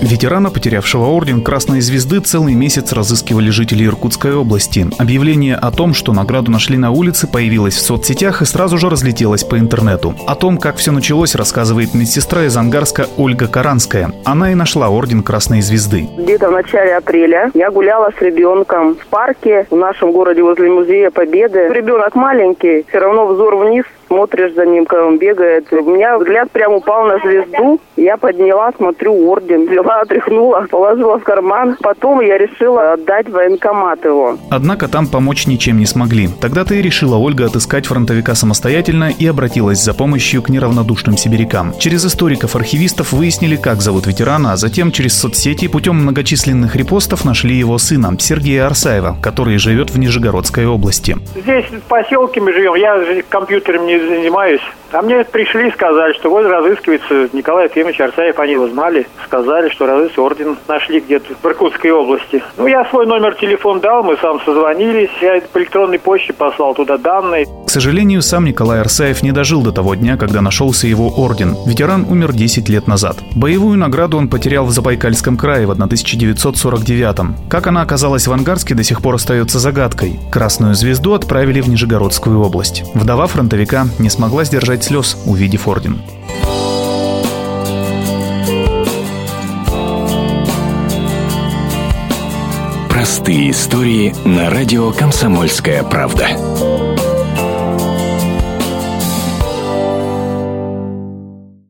Ветерана, потерявшего орден Красной Звезды, целый месяц разыскивали жители Иркутской области. Объявление о том, что награду нашли на улице, появилось в соцсетях и сразу же разлетелось по интернету. О том, как все началось, рассказывает медсестра из Ангарска Ольга Каранская. Она и нашла орден Красной Звезды. Где-то в начале апреля я гуляла с ребенком в парке в нашем городе возле Музея Победы. Ребенок маленький, все равно взор вниз смотришь за ним, когда он бегает. У меня взгляд прям упал на звезду. Я подняла, смотрю, орден. Взяла, отряхнула, положила в карман. Потом я решила отдать военкомат его. Однако там помочь ничем не смогли. Тогда-то и решила Ольга отыскать фронтовика самостоятельно и обратилась за помощью к неравнодушным сибирякам. Через историков-архивистов выяснили, как зовут ветерана, а затем через соцсети путем многочисленных репостов нашли его сына, Сергея Арсаева, который живет в Нижегородской области. Здесь в поселке мы живем, я компьютером не занимаюсь. А мне пришли, сказали, что вот разыскивается Николай Ефимович Арсаев, они его знали, сказали, что разыскивается орден нашли где-то в Иркутской области. Ну, я свой номер телефона дал, мы сам созвонились, я по электронной почте послал туда данные. К сожалению, сам Николай Арсаев не дожил до того дня, когда нашелся его орден. Ветеран умер 10 лет назад. Боевую награду он потерял в Забайкальском крае в 1949-м. Как она оказалась в Ангарске, до сих пор остается загадкой. Красную звезду отправили в Нижегородскую область. Вдова фронтовика не смогла сдержать слез, увидев орден. Простые истории на радио «Комсомольская правда».